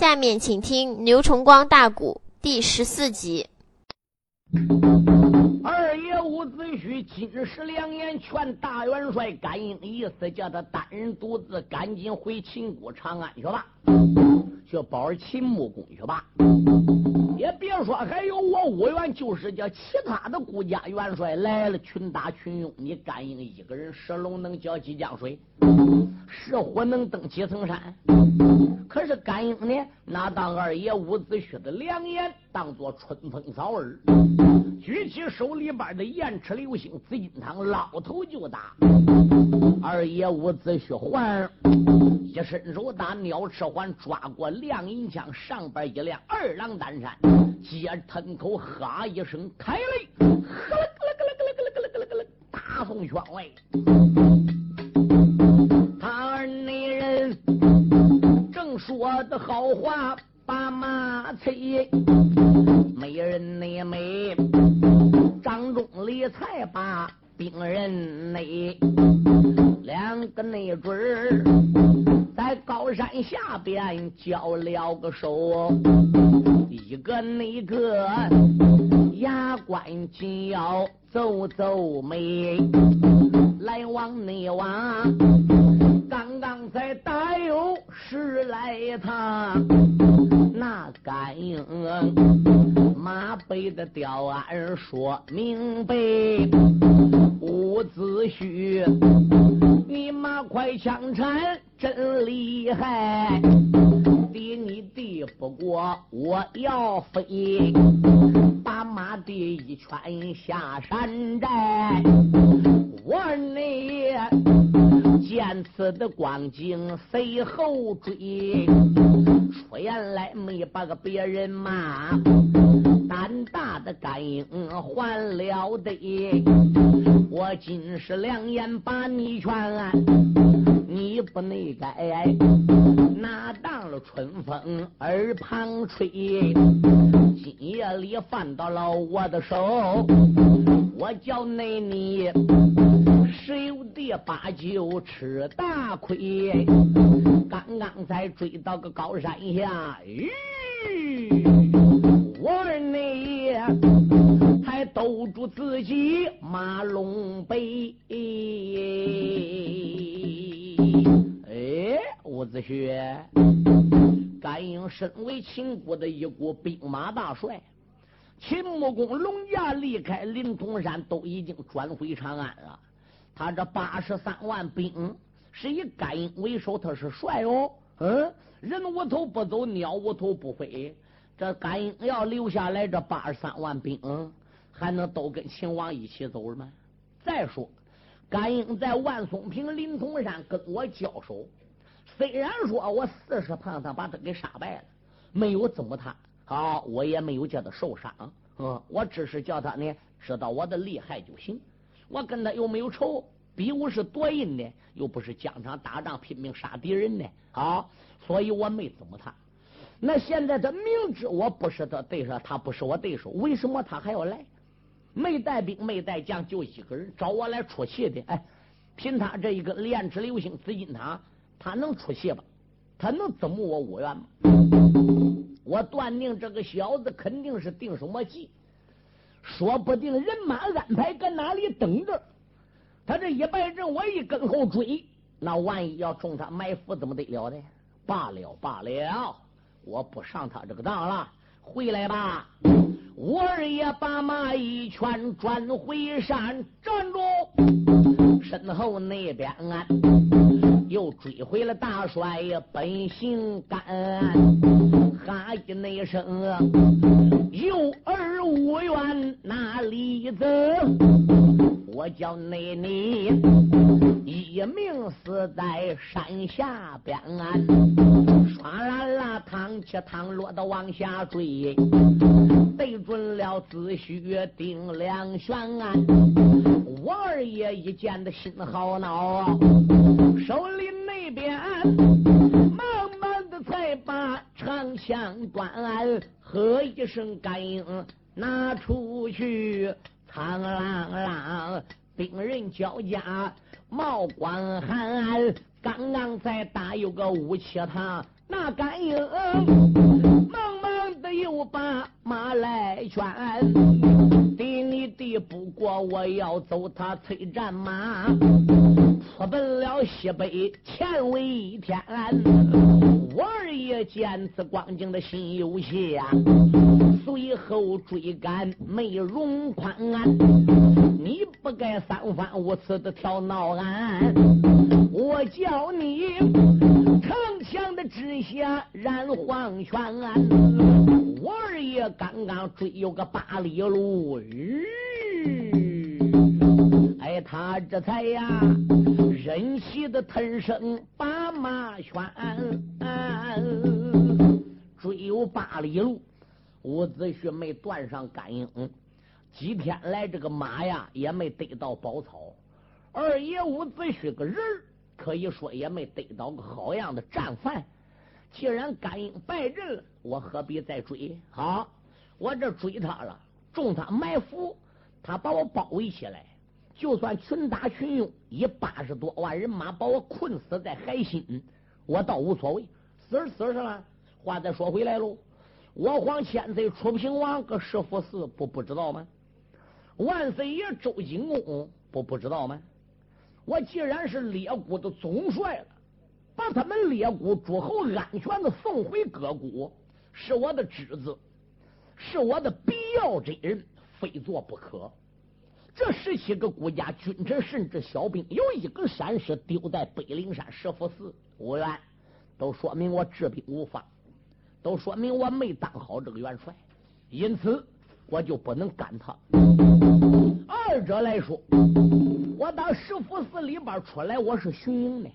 下面请听牛崇光大鼓第十四集。二爷伍子胥金石良言劝大元帅甘英，意思叫他单人独自赶紧回秦国长安去吧，去保秦穆公去吧。也别说还有我五元，就是叫其他的顾家元帅来了，群打群拥，你甘英一个人射龙能搅几江水，射火能登几层山。可是甘英呢，拿当二爷伍子胥的良言当做春风扫耳。举起手里边的燕赤流星紫金汤，捞头就打。二爷伍子胥环一伸手打鸟翅环，抓过亮银枪，上边一亮二郎担扇，接吞口哈一声开雷，呵啦咯了咯了咯了咯了咯了咯了，大宋圈外。他二内人正说的好话，把马催，美人内美。张忠李才把兵人内，两个内准在高山下边交了个手，一个那个牙关紧要皱皱眉，来往内往，刚刚才打有十来趟，那感应。马背的吊鞍说明白，伍子胥，你马快枪铲真厉害，敌你敌不过我要飞，把马的一圈下山寨，我呢见此的光景随后追，出言来没把个别人骂。胆大的甘英还了得！我今是良言把你劝，你不内改，哪当了春风耳旁吹？今夜里犯到了我的手，我叫内你十有的八九吃大亏。刚刚才追到个高山下，吁。我儿呢，还兜住自己马龙背。哎，伍子胥，甘英身为秦国的一股兵马大帅，秦穆公龙驾离开临潼山，都已经转回长安了。他这八十三万兵是以甘英为首，他是帅哦。嗯，人无头不走，鸟无头不飞。这甘英要留下来这八十三万兵，还能都跟秦王一起走吗？再说，甘英在万松坪临潼山跟我交手，虽然说我四十胖他把他给杀败了，没有怎么他，好，我也没有叫他受伤，嗯，我只是叫他呢知道我的厉害就行。我跟他又没有仇，比武是夺印的，又不是疆场打仗拼命杀敌人的，好，所以我没怎么他。那现在他明知我不是他对手，他不是我对手，为什么他还要来？没带兵没带将，就一个人找我来出气的。哎，凭他这一个炼制流星紫金塔，他能出气吧？他能怎么我五元吗？我断定这个小子肯定是定什么计，说不定人马安排搁哪里等着。他这一败阵，我一跟后追，那万一要中他埋伏，怎么得了的？罢了罢了。我不上他这个当了，回来吧！我二爷把马一圈转回山，站住！身后那边啊又追回了大帅本性干，哈一那声，有儿无怨哪里走？我叫内内一命死在山下边，唰啦啦，趟起趟落的往下坠，对准了子虚定两悬。我二爷一见的心好恼，手里那边慢慢的才把长枪端，喝一声干应拿出去。苍啷啷，兵人交加，毛光寒，刚刚才打有个五七趟，那甘英忙忙的又把马来劝，敌你敌不过我要走，他催战马，出奔了西北前为一天。我二爷见此光景的心有谢，随后追赶没容宽。你不该三番五次的挑闹俺，我叫你城墙的之下染黄泉。我二爷刚刚追有个八里路，哎，他这才呀忍气的吞声把马圈，追有八里路，伍子胥没断上感应。几天来，这个马呀也没得到宝草。二爷伍子胥个人可以说也没得到个好样的战犯。既然甘英败阵了，我何必再追？好，我这追他了，中他埋伏，他把我包围起来，就算群打群用，以八十多万人马把我困死在海心，我倒无所谓。死是死是了。话再说回来喽，我皇千岁楚平王搁石佛寺不不知道吗？万岁爷周景公不不知道吗？我既然是列国的总帅了，把他们列国诸侯安全的送回各国，是我的职责，是我的必要之人，非做不可。这十七个国家君臣甚至小兵，有一个闪失丢在北灵山石佛寺，无缘，都说明我治兵无方，都说明我没当好这个元帅，因此我就不能干他。二者来说，我到石佛寺里边出来，我是巡营的。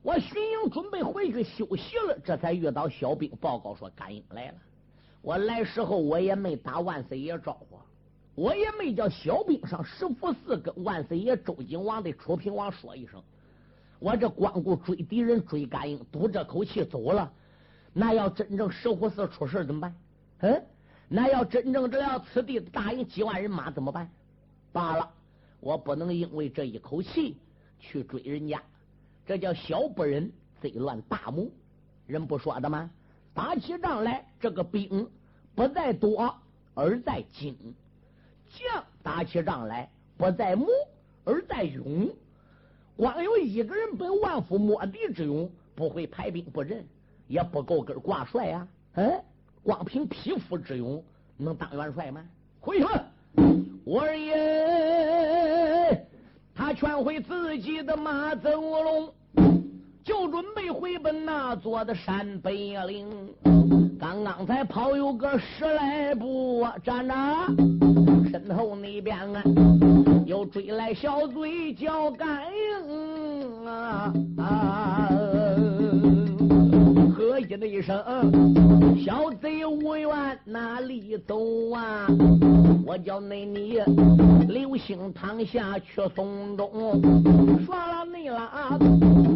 我巡营准备回去休息了，这才遇到小兵报告说甘英来了。我来时候我也没打万岁爷招呼，我也没叫小兵上石佛寺跟万岁爷周景王的楚平王说一声。我这光顾追敌人追甘英，赌这口气走了，那要真正石佛寺出事怎么办？嗯？那要真正这要此地大营几万人马怎么办？罢了，我不能因为这一口气去追人家，这叫小不忍则乱大谋。人不说的吗？打起仗来，这个兵不在多而在精，将打起仗来不在谋而在勇。光有一个人本万夫莫敌之勇，不会排兵布阵，也不够根挂帅呀。嗯。光凭匹夫之勇能当元帅吗？回去，我二爷他劝回自己的马走龙，就准备回奔那座的山北岭。刚刚才跑有个十来步，啊站着身后那边啊，又追来小嘴叫甘英啊啊！喝一的一声，我叫内你流星堂下去送终，耍了内了，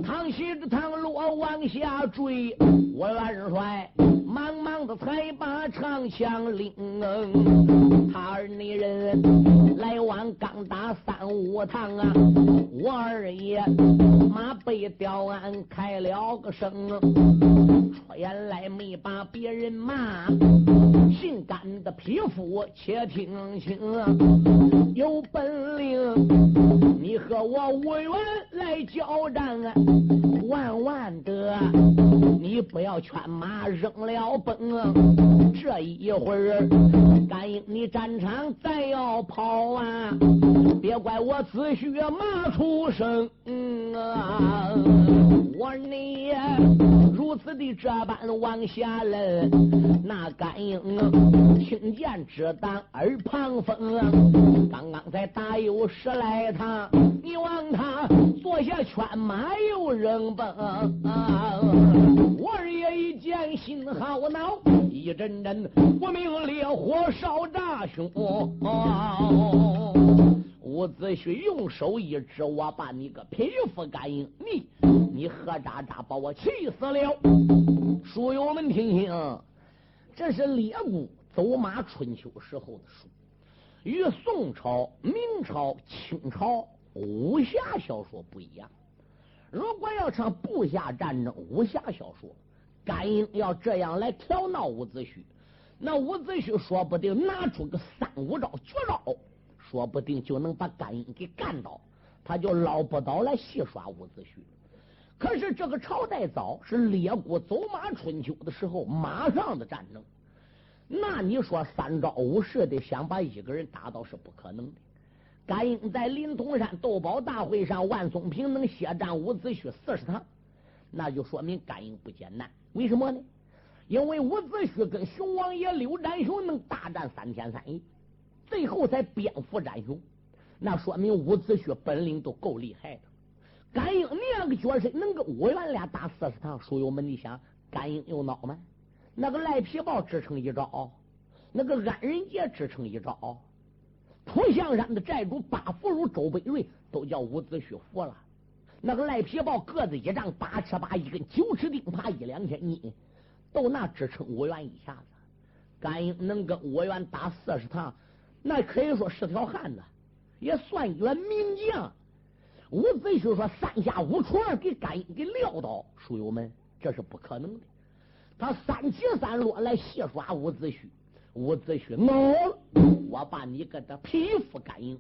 唐喜之唐罗往下追，我元帅忙忙的才把长枪领，他二那人来往刚打三五趟啊，我二爷马背吊鞍开了个声。出言来没把别人骂，性感的匹夫且听清，有本领你和我无缘来交战啊，万万的你不要劝马扔了奔，这一会儿感应你战场再要跑啊，别怪我子虚骂出声啊，我你如此的。这般往下来，那甘英听见只当耳旁风。刚刚才打有十来趟，你望他坐下圈马又扔崩。我二爷一见心好恼，一阵阵不明烈火烧炸胸。伍子胥用手一指，我把你个皮肤感应，你你何渣渣把我气死了！书友们听听，这是列古走马春秋时候的书，与宋朝、明朝、清朝武侠小说不一样。如果要唱部下战争武侠小说，甘英要这样来调闹伍子胥，那伍子胥说不定拿出个三五招绝招，说不定就能把甘英给干倒，他就捞不倒来戏耍伍子胥。可是这个朝代早是列国走马春秋的时候，马上的战争，那你说三招五式的想把一个人打倒是不可能的。甘英在临潼山斗宝大会上，万松平能血战伍子胥四十趟，那就说明甘英不简单。为什么呢？因为伍子胥跟熊王爷刘占雄能大战三天三夜，最后才蝙蝠占雄，那说明伍子胥本领都够厉害的。甘英那个角色能跟五员俩打四十趟，书友们，你想甘英有孬吗？那个赖皮豹支撑一招，那个安仁杰支撑一招。普象山的寨主八福如周北瑞都叫伍子胥服了。那个赖皮豹个子一丈八尺八一根九尺钉耙一两千斤，都那支撑五元一下子。甘英能跟五元打四十趟，那可以说是条汉子，也算一员名将。伍子胥说三下五除二给甘英给撂倒，书友们这是不可能的。他三起三落来戏耍伍子胥。伍子胥恼了，我把你给他皮肤干硬。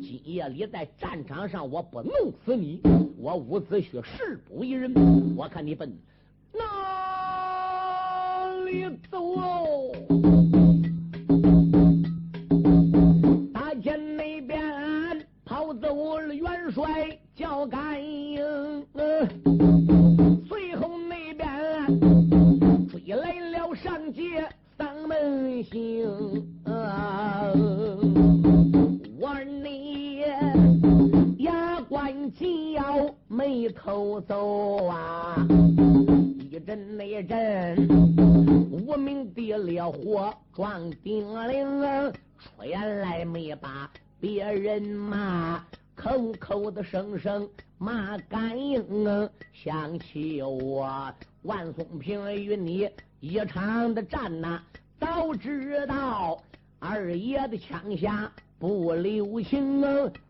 今夜里在战场上，我不弄死你，我伍子胥誓不为人。我看你奔哪里走帅叫甘英，随后那边追来了上街。当门行，我你牙关紧咬，眉头皱啊，一阵那阵无名的烈火撞顶铃，出言来没把别人骂，口口的声声骂甘英，想起我万松平与你。一场的战呐，早知道二爷的枪下不留情，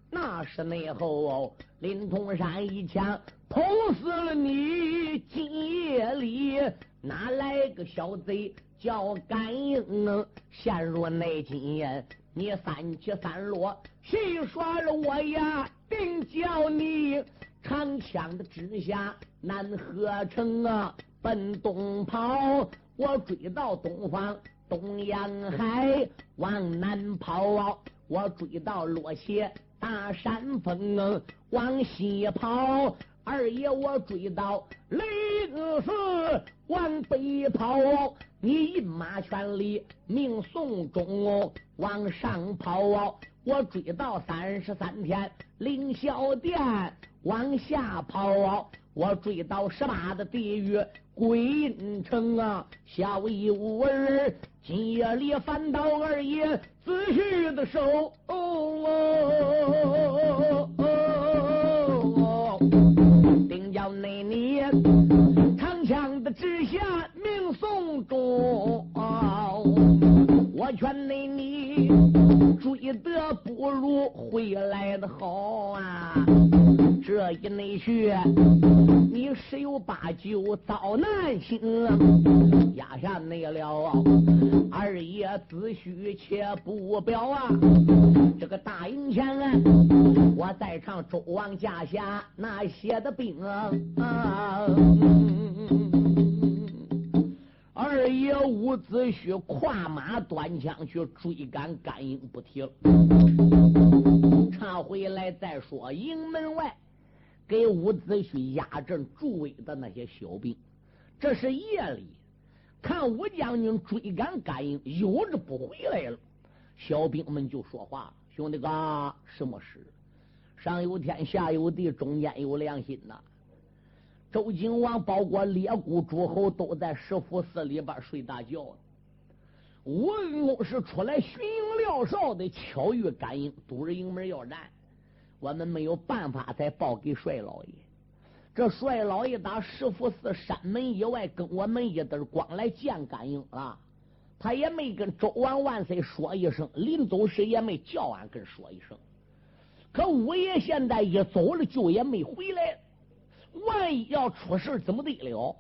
那是内后林通山一枪捅死了你。今夜里哪来个小贼叫甘英？陷入内奸，你三起三落，谁耍了我呀？定叫你长枪的之下难合成啊！奔东跑，我追到东方东洋海，往南跑，我追到落斜大山峰，往西跑。二爷，我追到雷子寺，往北跑。你饮马圈里命送终，往上跑。我追到三十三天凌霄殿，往下跑。我追到十八的地狱归阴城啊，小一无儿，今夜里翻到二爷子婿的手。哦你长枪的直下命送终。我劝你你追得不如回来的好啊。这一内去，你十有八九遭难行。压下内了，二爷子虚且不表啊！这个大营前，我在唱周王驾下那些的兵啊！二爷伍子胥跨马端枪去追赶甘英不提了。唱回来再说营门外。给伍子胥压阵助威的那些小兵，这是夜里看武将军追赶甘英，有日不回来了。小兵们就说话：“兄弟哥，什么事？上有天，下有地，中间有良心呐！周景王，包括列谷诸侯，都在石府寺里边睡大觉。吴恩公是出来巡营廖哨的，巧遇甘英堵着营门要战。”我们没有办法再报给帅老爷。这帅老爷打石佛寺山门以外跟我们一对光来见感应了，他也没跟周王万岁说一声，临走时也没叫俺跟说一声。可五爷现在一走了，就也没回来。万一要出事怎么得了？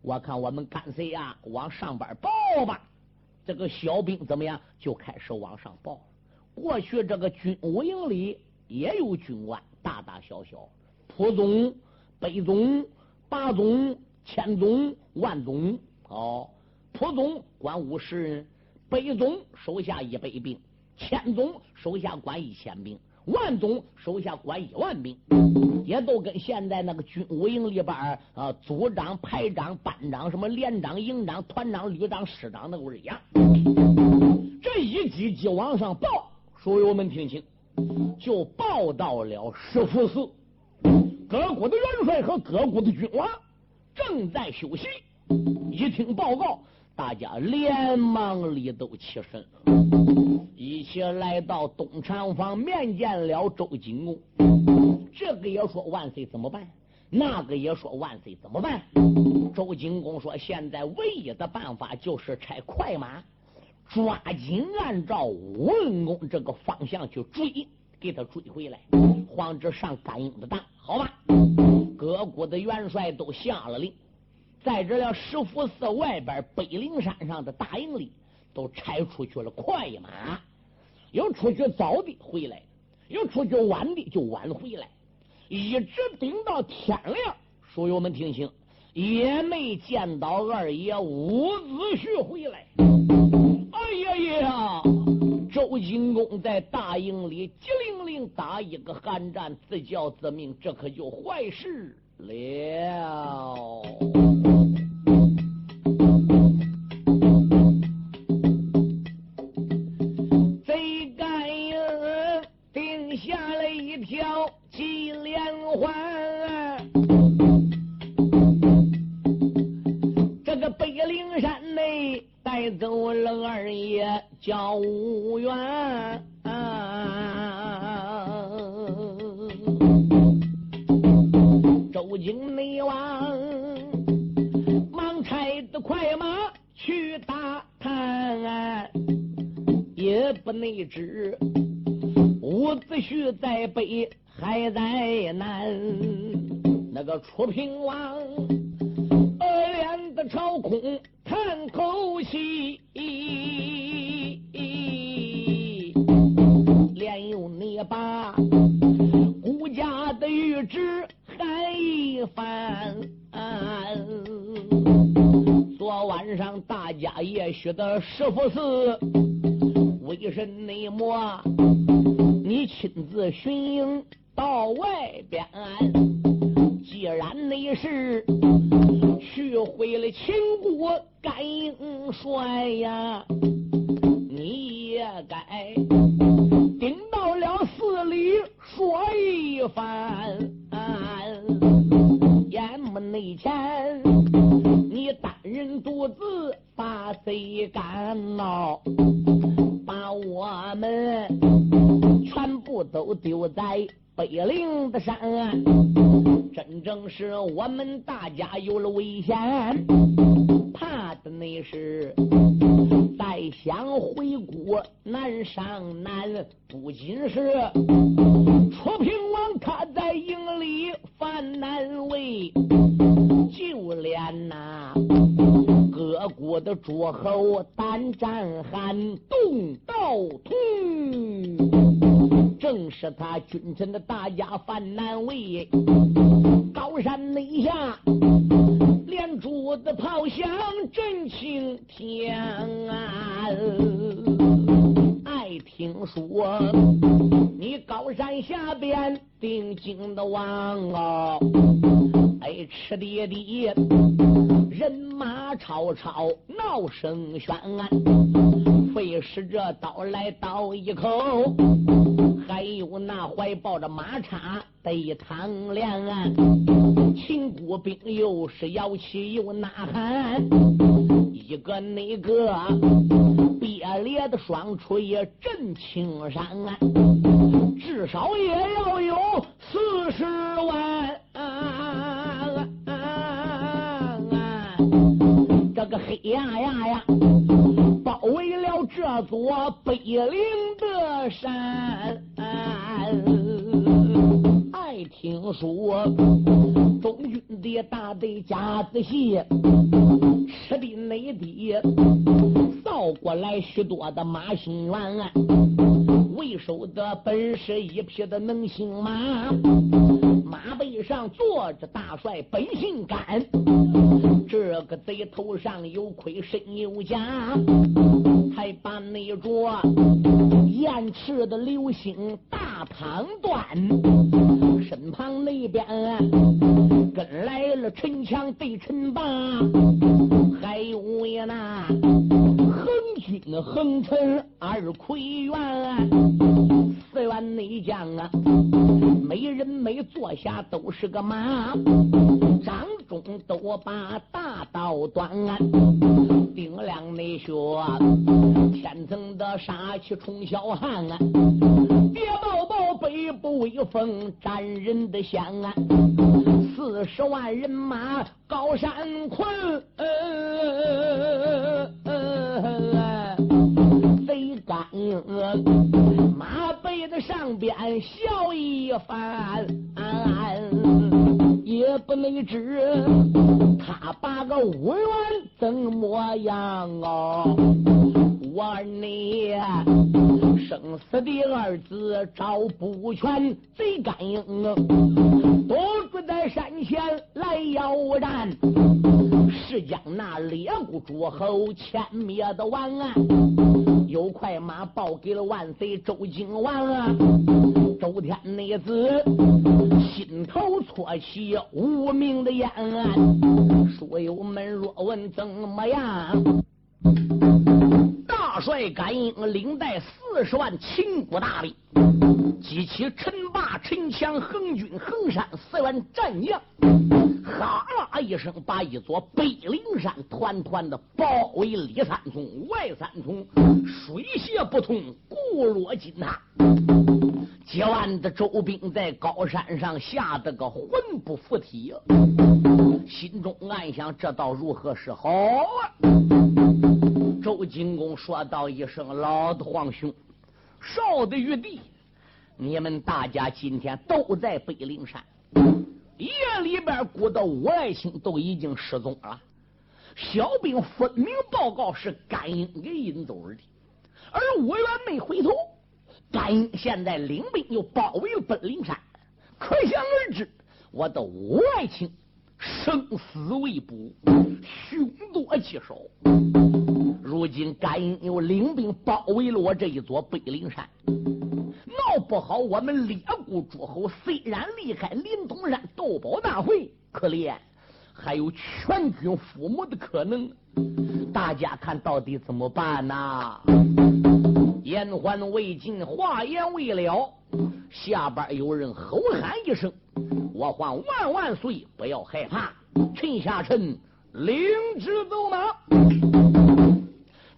我看我们干脆呀往上边报吧。这个小兵怎么样？就开始往上报了。过去这个军五营里也有军官，大大小小，普总、北总、八总、千总、万总。哦，普总管五十人，北总手下一百兵，千总手下管一千兵。万总手下管一万兵，也都跟现在那个军务营里边啊，组长、排长、班长、什么连长、营长、团长、旅长、师长那味儿一样。这一级级往上报，书友们听清，就报到了石福寺。各国的元帅和各国的军王正在休息，一听报告。大家连忙里都起身，一起来到东厂房面见了周景公。这个也说万岁怎么办？那个也说万岁怎么办？周景公说：现在唯一的办法就是拆快马，抓紧按照文公这个方向去追，给他追回来，防止上甘英的当，好吧？各国的元帅都下了令。在这了石佛寺外边北陵山上的大营里，都拆出去了快马，有出去早的回来，有出去晚的就晚回来，一直顶到天亮。书友们听清，也没见到二爷伍子胥回来。哎呀呀！周景公在大营里急灵灵打一个寒战，自叫自命，这可就坏事了。晚上大家也许的师傅是为神内魔，你亲自巡营到外边。既然你是去回了秦国。甘英帅呀，你也该顶到了寺里说一番。眼门内前，贼敢闹，把我们全部都丢在北陵的山，真正是我们大家有了危险。怕的那是再想回国难上难，不仅是楚平王他在营里犯难为，就连那各国的诸侯胆战寒，动刀痛，正是他君臣的大家犯难为，高山内下。连珠子炮响震青天，爱听说你高山下边定睛的王哦，哎，吃爹爹，人马吵吵闹声喧，啊费使这刀来刀一口，还有那怀抱着马叉得唐梁。秦国兵又是摇旗又呐喊，一个那个憋裂的双锤震青山，至少也要有四十万。个黑压压呀，包围了这座北岭的山。爱听说中军的大队架子细，吃的内地扫过来许多的马新元，为首的本是一匹的能行马，马背上坐着大帅本姓甘，这个贼头上有盔身有甲，还把那着燕翅的流星大汤端，身旁那边跟来了陈强对陈霸，还有呀那横军横陈二魁元，四员内将啊，没人没坐下都是个马，张中都把大刀端，顶亮内说天层的杀气冲霄汉啊，别抱抱北不威风斩人的香啊，四十万人马高山困。贼干硬，马背的上边笑一番，也不能知他把个五元怎么样哦。我你生死的二字找不全，贼干硬，都住在山前来要战。是将那列国诸侯歼灭的完案，有快马报给了万岁周景王啊！周天内子心头搓起无名的烟，书友们若问怎么样？大帅甘英领带四十万秦国大兵，及其陈霸、陈强、横军、横山四员战将，哈啦一声，把一座北陵山团团的包围里三重、外三重，水泄不通，固若金汤。几万的周兵在高山上吓得个魂不附体呀，心中暗想：这倒如何是好啊？周景公说道一声：“老的皇兄，少的玉帝，你们大家今天都在北灵山，夜里边估到五爱卿都已经失踪了。小兵分明报告是甘英给引走的，而我原没回头。甘英现在领兵又包围了本陵山，可想而知，我的五爱卿生死未卜，凶多吉少。”如今甘英又领兵包围了我这一座北陵山，闹不好我们列国诸侯虽然离开临潼山斗宝大会，可怜还有全军覆没的可能。大家看到底怎么办呐？言还未尽，话言未了，下边有人吼喊一声：“我唤万万岁！不要害怕，陈下臣领旨走马。”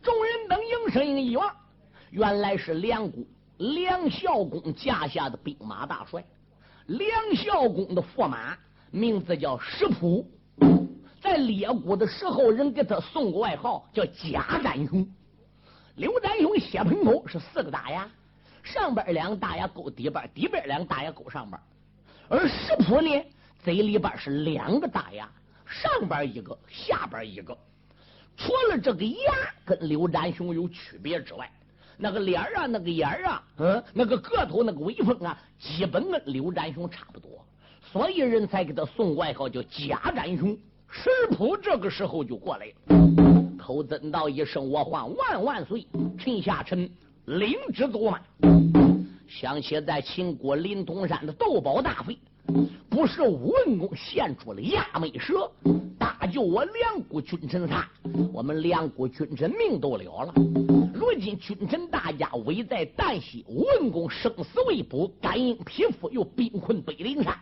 众人等应声一望，原来是梁公梁孝公驾下的兵马大帅。梁孝公的驸马名字叫石普，在列国的时候，人给他送过外号叫假展雄。刘占雄血盆口是四个大牙，上边两个大牙勾底边，底边两个大牙勾上边。而石普呢，嘴里边是两个大牙，上边一个，下边一个。除了这个牙跟刘占雄有区别之外，那个脸啊，那个眼啊，嗯，那个个头，那个威风啊，基本跟刘占雄差不多，所以人才给他送外号叫假占雄。石普这个时候就过来了，口尊道一声：“我唤万万岁，臣下臣领旨走马。”想起在秦国临潼山的斗宝大会。不是武文公献出了亚美蛇，搭救我两国君臣仨，我们两国君臣命都了了。如今君臣大家危在旦夕，文公生死未卜，甘英匹夫又兵困北陵山，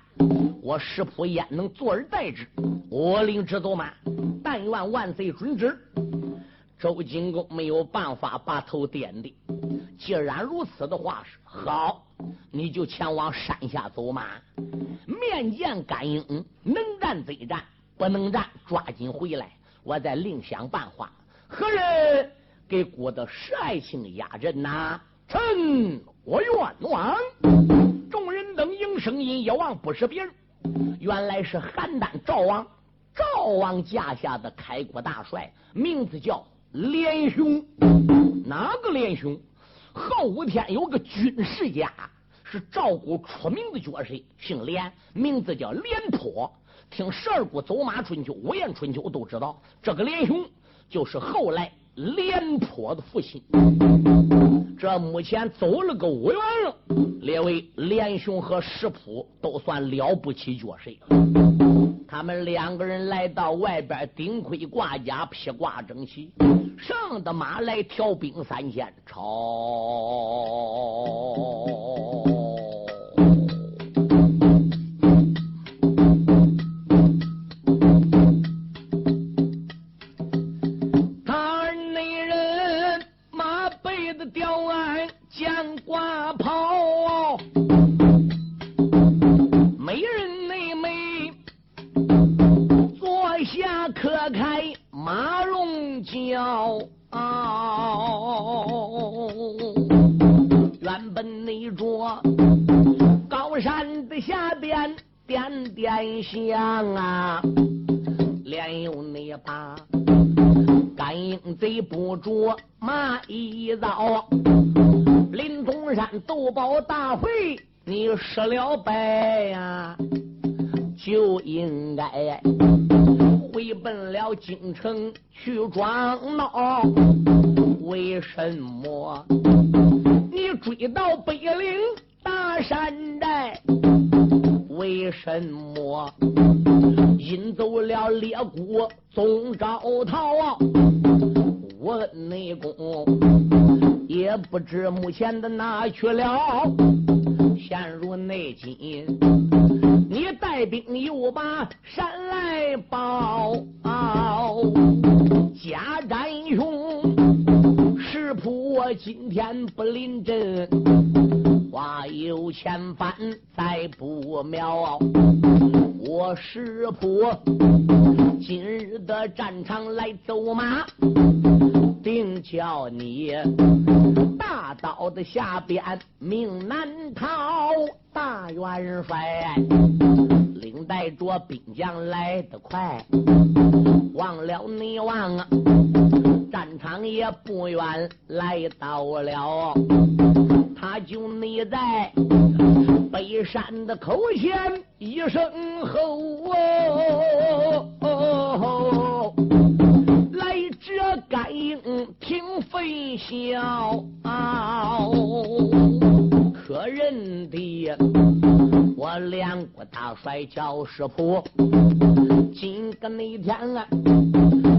我石普焉能坐而待之？我领旨走马，但愿万岁准旨。周景公没有办法把头点的。既然如此的话是好，你就前往山下走马，面见甘英，能战则战，不能战抓紧回来，我再另想办法。何人给郭的十爱卿压阵呐？臣我愿往。众人等应声音一望，不是别人，原来是邯郸赵王。赵王驾下的开国大帅，名字叫连雄。哪个连雄？后五天有个军事家，是赵国出名的角色，姓连，名字叫廉颇。听十二国走马春秋、五言春秋都知道，这个连雄就是后来廉颇的父亲。这目前走了个五元，列位连雄和石普都算了不起角色。他们两个人来到外边，顶盔挂甲，披挂整齐，上的马来调兵三千，朝得了败呀，就应该。回奔了京城去装闹，为什么你追到北岭大山寨？为什么引走了列国总招讨？我内功也不知目前的哪去了，陷入内境。你带兵又把山来报，家战雄，石普我今天不临阵，话有千番再不妙。我石普今日的战场来走马，定叫你大刀的下边命难逃。大元帅领带着兵将来得快，忘了你忘啊！战场也不远来到了，他就你在北山的口前一声吼哦，来这感应听飞笑。可认的，我两国大帅叫石普。今个那天啊，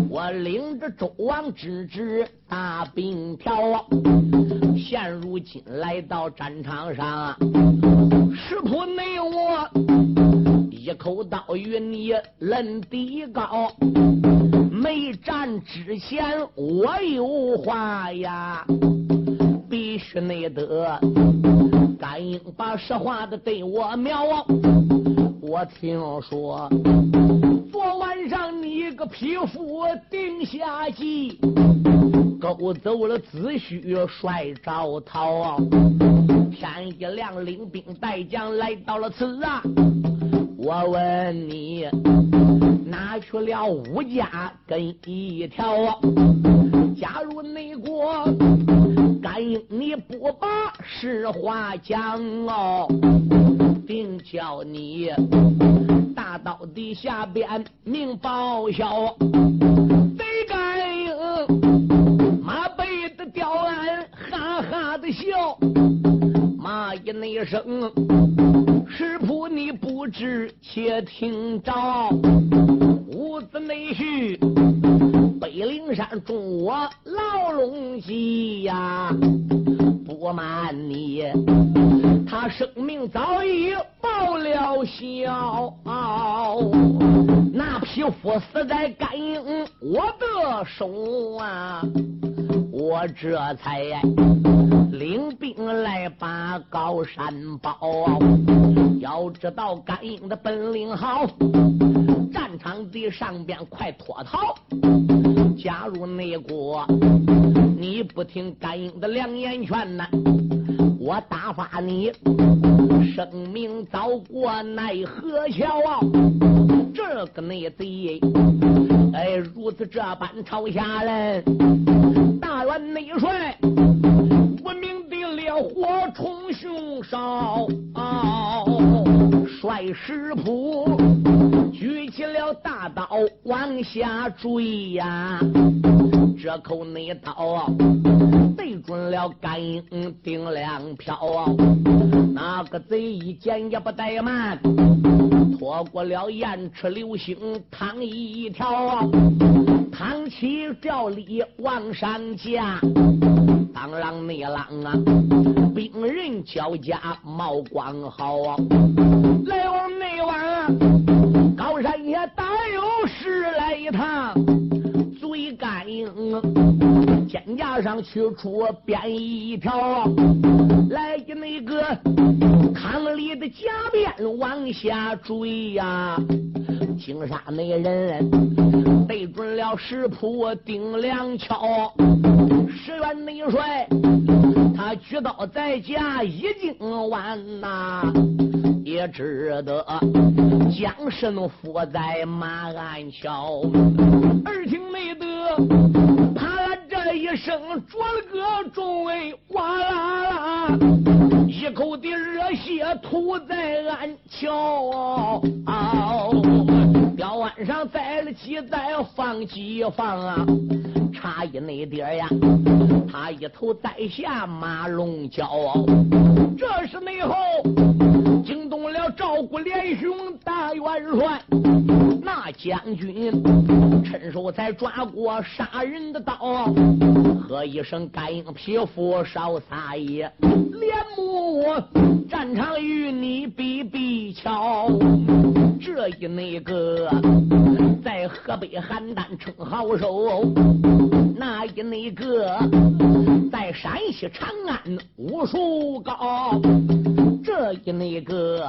我领着周王之侄大兵条，现如今来到战场上，石普内我一口刀与你论地高，没战之前我有话呀，必须内得。甘英把实话的对我描，我听说昨晚上你个匹夫定下计，勾走了子虚帅赵涛。天一亮，领兵带将来到了此啊！我问你，拿去了五家跟一条？假如内国。甘英，你不把实话讲哦，定叫你大刀底下边命报销。贼甘英，马背的吊鞍，哈哈的笑，骂一声，师傅你不知，且听着，屋子内婿。北灵山中我牢笼计呀，不瞒你，他生命早已报了销。那匹夫死在甘营我的手啊，我这才领兵来把高山包。要知道甘英的本领好，战场的上边快脱逃。加入内国，你不听甘英的良言劝呐，我打发你生命遭过奈何桥啊！这个内贼，哎，如此这般朝下人，大元内帅，无名的烈火冲胸烧，率师仆举起了大刀往下追呀！这口内刀对准了甘英顶两瓢啊，那个贼一见也不怠慢。拖过了燕赤流星汤一条，汤起吊里往上架，当啷内啷啊，兵人交加冒光好啊，来往内往，高山也大有十来趟，最干硬，肩胛上取出鞭一条，来的那个。汤里的甲鞭往下追呀，金沙那人对准了石铺顶梁敲，石原内帅他举刀在架已经完呐，也只得将身伏在马鞍桥，耳听没得，他这一声着了个重哎，哇啦啦。一口的热血吐在鞍桥，吊腕上栽了几载放几放啊，差一那点呀，他一头栽下马龙角，这是内后惊动了赵国连雄大元帅，那将军趁手才抓过杀人的刀。喝一声，肝硬皮肤少撒野，连木战场与你比比瞧。这一那个在河北邯郸称好手，那一那个在山西长安武术高，这一那个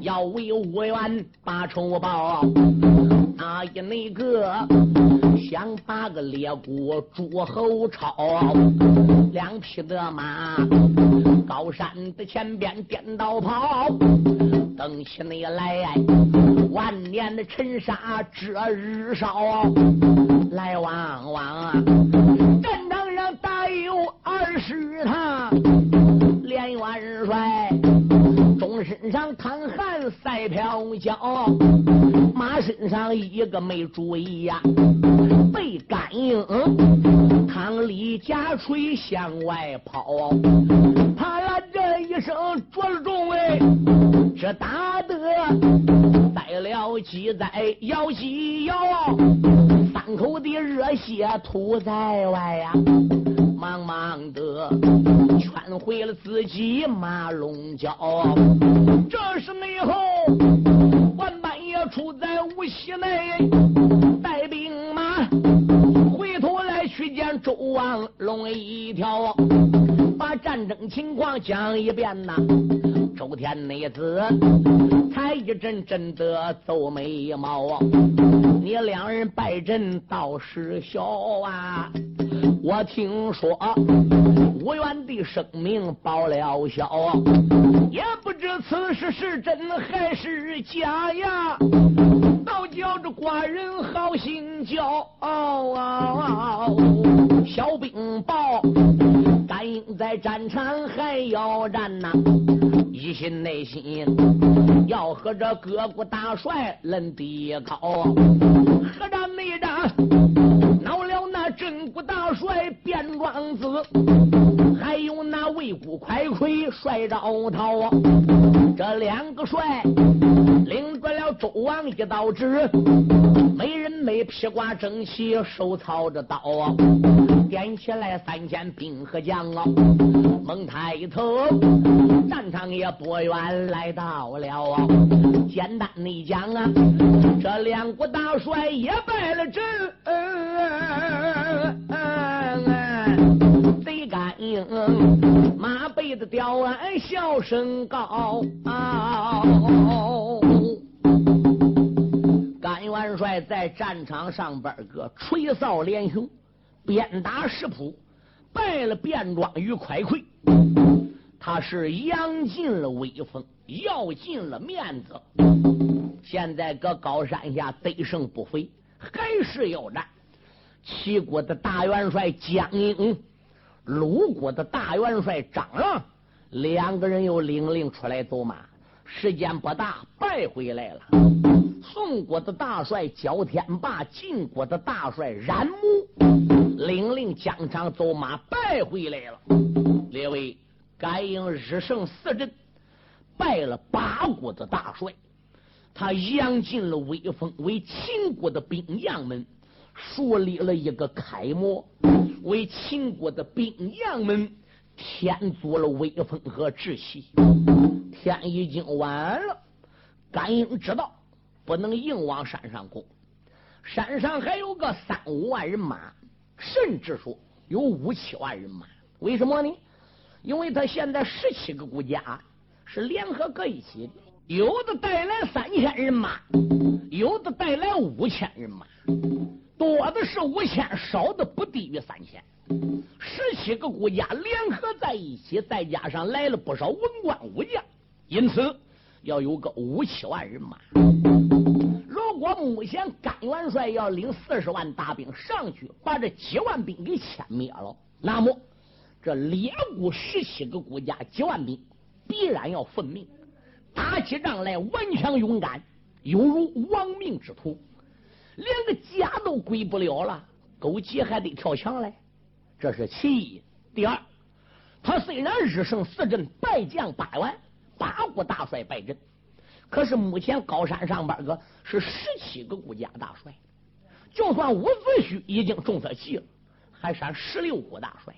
要为五元把仇报，那一那个。想把个列国诸侯抄，两匹的马，高山的前边颠倒跑，等起你来，万年的尘沙遮日烧，来往往，战场上大有二十趟，连元帅，钟身上淌汗赛飘脚，马身上一个没注意呀。被感应，汤里假锤向外跑，啪啦这一声着了重哎，这打得栽了几载摇鸡摇，三口的热血吐在外呀，忙忙的圈回了自己马龙角，这是内后万半夜出在无锡内带兵马，回头来去见。周王龙一条，把战争情况讲一遍呐。周天内子才一阵阵的皱眉毛啊，你两人拜阵倒是小啊！我听说无缘的生命保了小，也不知此事是真还是假呀。倒叫这寡人好心焦，小兵报，甘英在战场还要战呐，一心内心要和这各国大帅论底高，何战内战恼了那镇国大帅卞庄子，还有那魏国快魁帅赵涛，这两个帅。领过了周王一道旨，每人每披挂整齐，手操着刀啊，点起来三千兵和将啊，猛抬头，战场也不远来到了啊。简单的讲啊，这两国大帅也败了阵，干硬，马背的吊鞍笑声高。元帅在战场上边个吹扫连雄，鞭打石铺，败了便庄与快溃。他是扬尽了威风，要尽了面子。现在搁高山下得胜不回，还是要战。齐国的大元帅江英，鲁国的大元帅张让，两个人又领令出来走马。时间不大，败回来了。宋国的大帅焦天霸，晋国的大帅冉木，领令疆场走马，败回来了。列位，甘英日胜四阵，败了八国的大帅。他扬尽了威风，为秦国的兵将们树立了一个楷模，为秦国的兵将们添足了威风和志气。天已经晚了，甘英知道不能硬往山上攻，山上还有个三五万人马，甚至说有五七万人马。为什么呢？因为他现在十七个国家是联合搁一起的。有的带来三千人马，有的带来五千人马，多的是五千，少的不低于三千。十七个国家联合在一起，再加上来了不少文官武将，因此要有个五七万人马。如果目前甘元帅要领四十万大兵上去，把这几万兵给歼灭了，那么这列国十七个国家几万兵必然要奉命。打起仗来顽强勇敢，犹如亡命之徒，连个家都归不了了，枸杞还得跳墙来，这是其一。第二，他虽然日胜四阵，败将八万，八国大帅败阵，可是目前高山上边个是十七个国家大帅，就算伍子胥已经中他计了，还剩十六国大帅，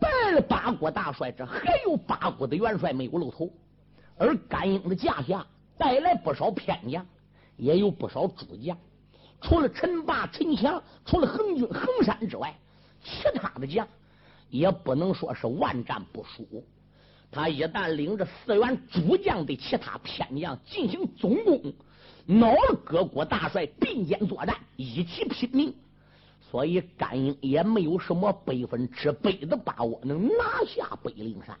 败了八国大帅，这还有八国的元帅没有露头。而甘英的驾下带来不少偏将，也有不少主将。除了陈霸、陈强，除了横军、横山之外，其他的将也不能说是万战不输。他一旦领着四员主将的其他偏将进行总攻，恼了各国大帅并肩作战，一起拼命。所以甘英也没有什么百分之百的把握能拿下北灵山。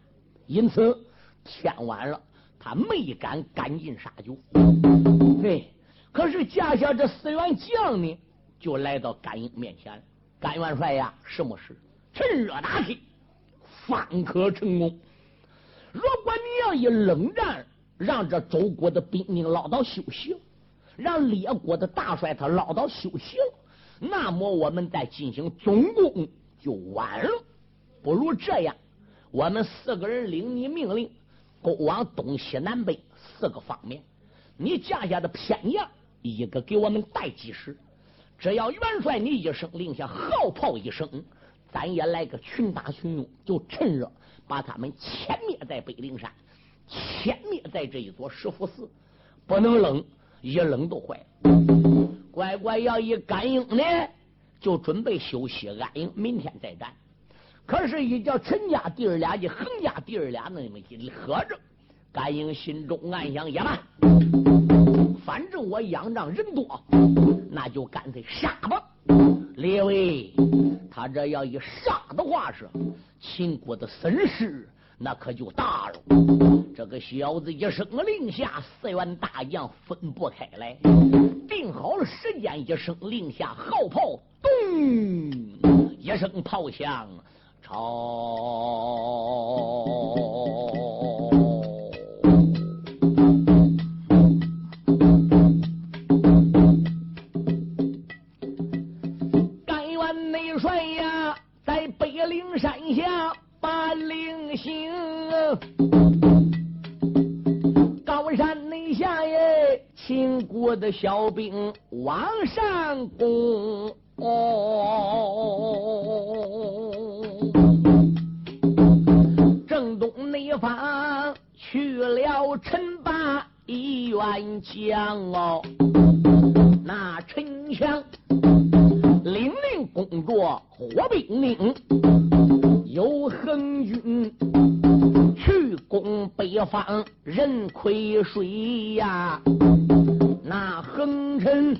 因此天晚了。他没敢赶尽杀绝，对，可是驾下这四员将呢，就来到甘英面前。甘元帅呀，什么事？趁热打铁，方可成功。如果你要一冷战，让这周国的兵丁捞到休息，让列国的大帅他捞到休息了，那么我们再进行总攻就晚了。不如这样，我们四个人领你命令。都往东西南北四个方面，你驾下的偏将一个给我们带几十，只要元帅你一声令下，号炮一声，咱也来个群打群拥，就趁热把他们歼灭在北灵山，歼灭在这一座石佛寺。不能冷，一冷都坏了。乖乖要一感应呢，就准备休息安营，明天再战。可是，一叫陈家弟儿俩一横家弟儿俩那么一合着，甘英心中暗想：也罢，反正我仰仗人多，那就干脆杀吧。列位，他这要一杀的话是，秦国的损失那可就大了。这个小子一声令下，四员大将分不开来，定好了时间，一声令下，号炮咚一声炮响。朝国的小兵往上攻。正东内方去了陈霸一员将哦，那陈强领令工作火兵令，有横军去攻北方任亏水呀，那横臣。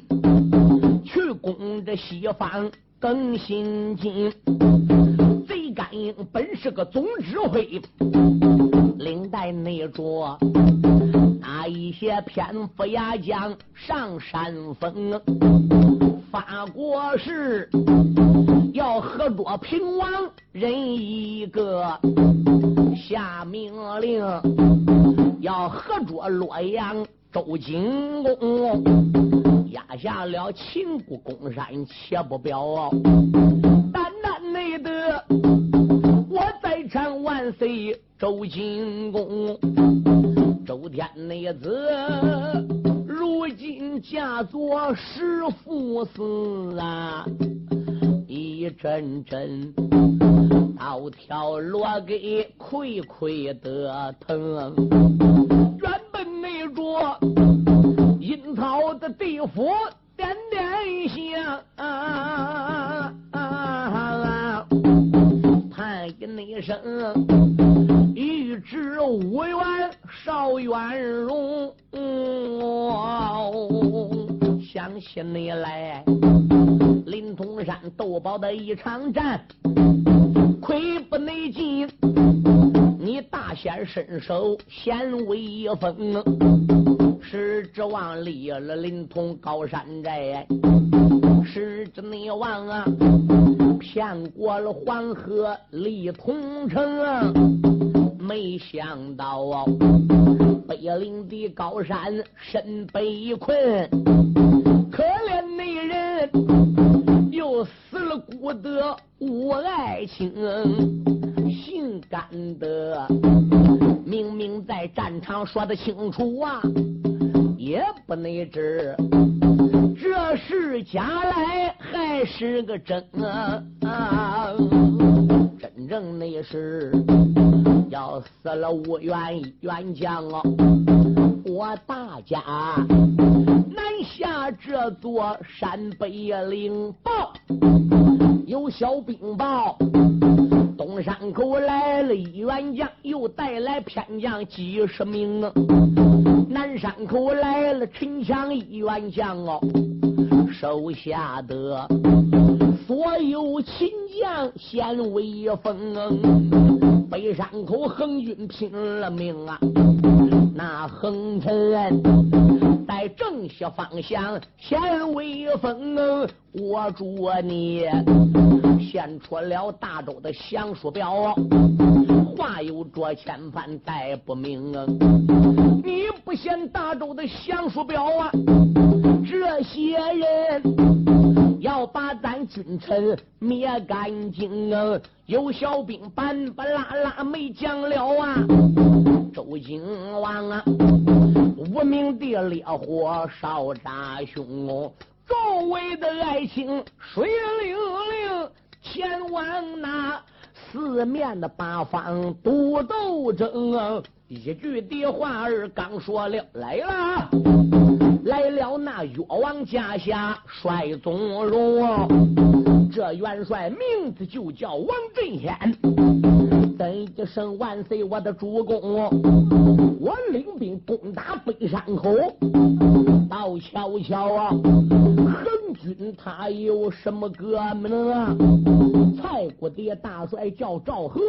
去攻这西方更心惊，贼干英本是个总指挥，领带内着那一些篇幅牙将上山峰，发国誓要合着平王人一个，下命令要合着洛阳周景公，压下了秦国公山，且不表，单单内得我在场万岁。周景公，周天内子，如今嫁作石富司啊，一阵阵刀条落给亏亏的疼。着阴曹的地府点点香，啊叹一声。欲知无缘少元荣，想起你来，临潼山斗宝的一场战，亏不内进，你大显身手显威风，是指望立了临潼高山寨，是指你望啊，骗过了黄河立潼城。没想到啊，北岭的高山身被困，可怜那人又死了，孤得无爱情，干的明明在战场说的清楚啊，也不能知这是假来还是个真啊？真正那是。要死了无冤冤将哦！我大家南下这座山北岭报，有小兵报，东山口来了一员将，又带来偏将几十名啊！南山口来了陈强一员将哦，手下的所有秦将显威风。北山口横军拼了命啊！那横臣在正西方向显威风，我祝你献出了大周的降书表，话有着千番带不明。你不献大周的降书表啊，这些人要把咱君臣灭干净啊！有小兵板板拉拉没讲了啊！周景王啊，无名的烈火烧炸胸，周围的爱情水灵灵，前往那四面的八方都斗争。一句的话儿刚说了，来了，来了那越王家下帅宗荣。这元帅名字就叫王振先，等一声万岁，我的主公！我领兵攻打北山口，道瞧瞧啊，横军他有什么哥们啊？蔡国的大帅叫赵和。